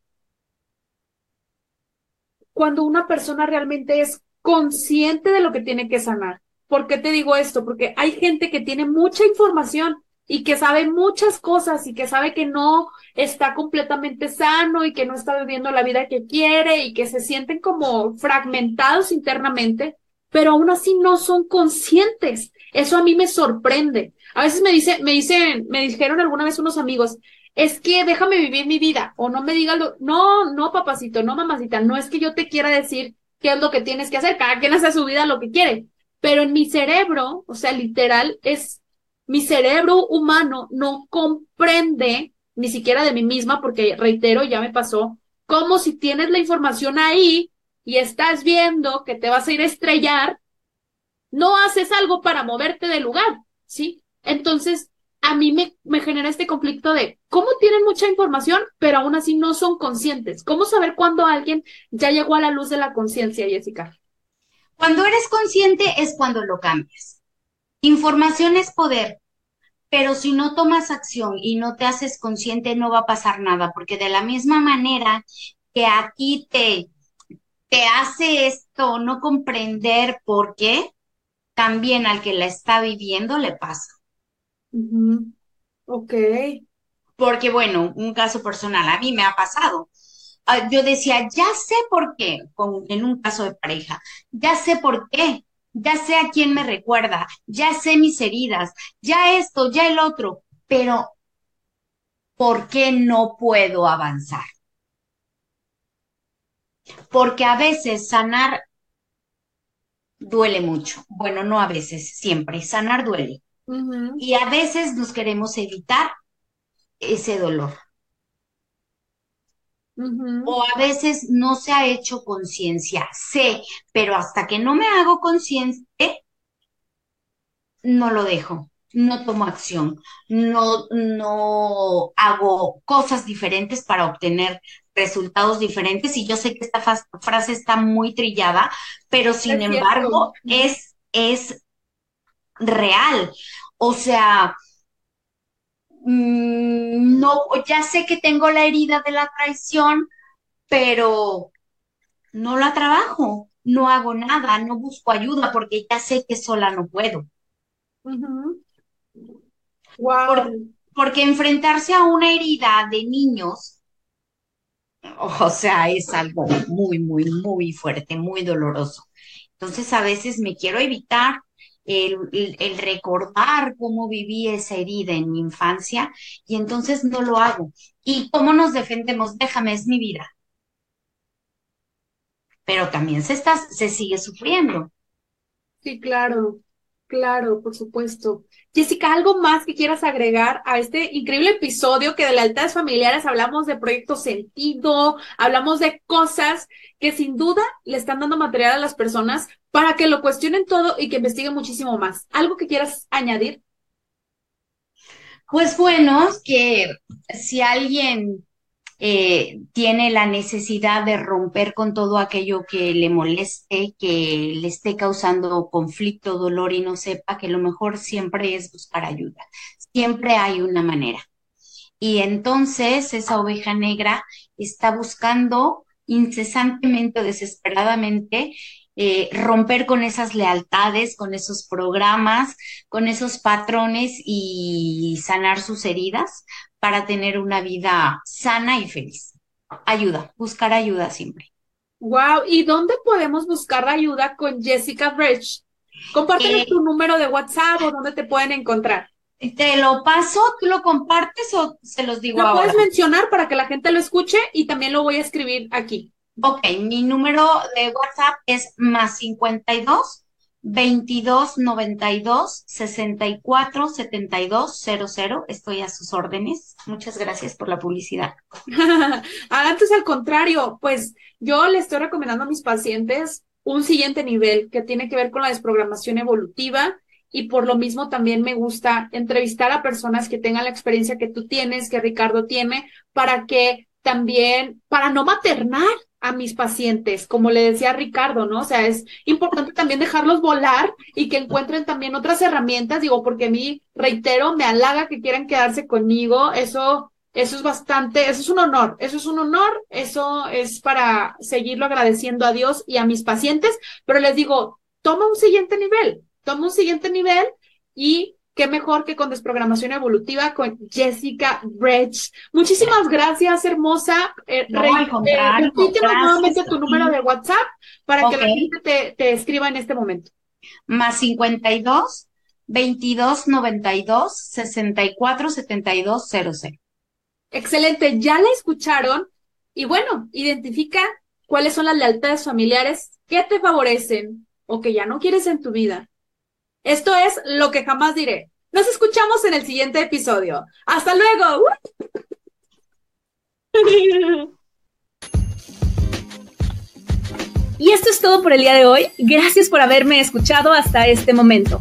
cuando una persona realmente es consciente de lo que tiene que sanar? ¿Por qué te digo esto? Porque hay gente que tiene mucha información y que sabe muchas cosas y que sabe que no está completamente sano y que no está viviendo la vida que quiere y que se sienten como fragmentados internamente, pero aún así no son conscientes. Eso a mí me sorprende. A veces me me dicen, me dijeron alguna vez unos amigos, es que déjame vivir mi vida o no me digas lo, no, no, papacito, no, mamacita, no es que yo te quiera decir qué es lo que tienes que hacer, cada quien hace su vida lo que quiere, pero en mi cerebro, o sea, literal, es mi cerebro humano no comprende ni siquiera de mí misma, porque reitero, ya me pasó, como si tienes la información ahí y estás viendo que te vas a ir a estrellar, no haces algo para moverte del lugar, ¿sí? Entonces, a mí me, me genera este conflicto de cómo tienen mucha información, pero aún así no son conscientes. ¿Cómo saber cuándo alguien ya llegó a la luz de la conciencia, Jessica? Cuando eres consciente es cuando lo cambias. Información es poder, pero si no tomas acción y no te haces consciente no va a pasar nada, porque de la misma manera que aquí te, te hace esto no comprender por qué, también al que la está viviendo le pasa. Ok. Porque, bueno, un caso personal, a mí me ha pasado. Ah, yo decía, ya sé por qué, en un caso de pareja, ya sé por qué, ya sé a quién me recuerda, ya sé mis heridas, ya esto, ya el otro, pero ¿por qué no puedo avanzar? Porque a veces sanar duele mucho. Bueno, no a veces, siempre. Sanar duele. Y a veces nos queremos evitar ese dolor. O a veces no se ha hecho conciencia, sé, pero hasta que no me hago consciente, no lo dejo. no tomo acción, no, no hago cosas diferentes para obtener resultados diferentes. Y yo sé que esta frase está muy trillada, pero sin embargo es, es real. O sea, mm, no, ya sé que tengo la herida de la traición, pero no la trabajo, no hago nada, no busco ayuda porque ya sé que sola no puedo. porque enfrentarse a una herida de niños, o sea, es algo muy, muy, muy fuerte, muy doloroso. Entonces a veces me quiero evitar el, recordar cómo viví esa herida en mi infancia y entonces no lo hago. ¿Y cómo nos defendemos? Déjame, es mi vida pero también se, está, se sigue sufriendo. Sí, claro, claro, por supuesto. Jessica, ¿algo más que quieras agregar a este increíble episodio que de lealtades familiares hablamos de proyecto sentido, hablamos de cosas que sin duda le están dando material a las personas para que lo cuestionen todo y que investiguen muchísimo más? ¿Algo que quieras añadir? Pues bueno, que si alguien eh, tiene la necesidad de romper con todo aquello que le moleste, que le esté causando conflicto, dolor y no sepa que lo mejor siempre es buscar ayuda. Siempre hay una manera. Y entonces esa oveja negra está buscando incesantemente desesperadamente eh, romper con esas lealtades, con esos programas, con esos patrones y sanar sus heridas para tener una vida sana y feliz. Ayuda, buscar ayuda siempre. Wow, ¿y dónde podemos buscar ayuda con Jessica Bridge? Compártenos eh, tu número de WhatsApp o dónde te pueden encontrar. Te lo paso, tú lo compartes o se los digo Lo puedes mencionar para que la gente lo escuche y también lo voy a escribir aquí. Ok, mi número de WhatsApp es más 52 22 92 64 72 00. Estoy a sus órdenes. Muchas gracias por la publicidad. Antes, al contrario, pues yo le estoy recomendando a mis pacientes un siguiente nivel que tiene que ver con la desprogramación evolutiva y por lo mismo también me gusta entrevistar a personas que tengan la experiencia que tú tienes, que Ricardo tiene, para que también, para no maternar a mis pacientes, como le decía Ricardo, ¿no? O sea, es importante también dejarlos volar y que encuentren también otras herramientas, digo, porque a mí, reitero, me halaga que quieran quedarse conmigo, eso, eso es bastante, eso es un honor, eso es un honor, eso es para seguirlo agradeciendo a Dios y a mis pacientes, pero les digo, toma un siguiente nivel, toma un siguiente nivel y qué mejor que con desprogramación evolutiva con Jessica Bridge. Muchísimas gracias, hermosa. Eh, no, eh, nuevamente tu número de WhatsApp para que la gente te, te, escriba en este momento. Más 52 22 92 64 72 00. Excelente, ya la escucharon. Y bueno, identifica cuáles son las lealtades familiares que te favorecen o que ya no quieres en tu vida esto es lo que jamás diré. Nos escuchamos en el siguiente episodio. Hasta luego. Y esto es todo por el día de hoy. Gracias por haberme escuchado hasta este momento.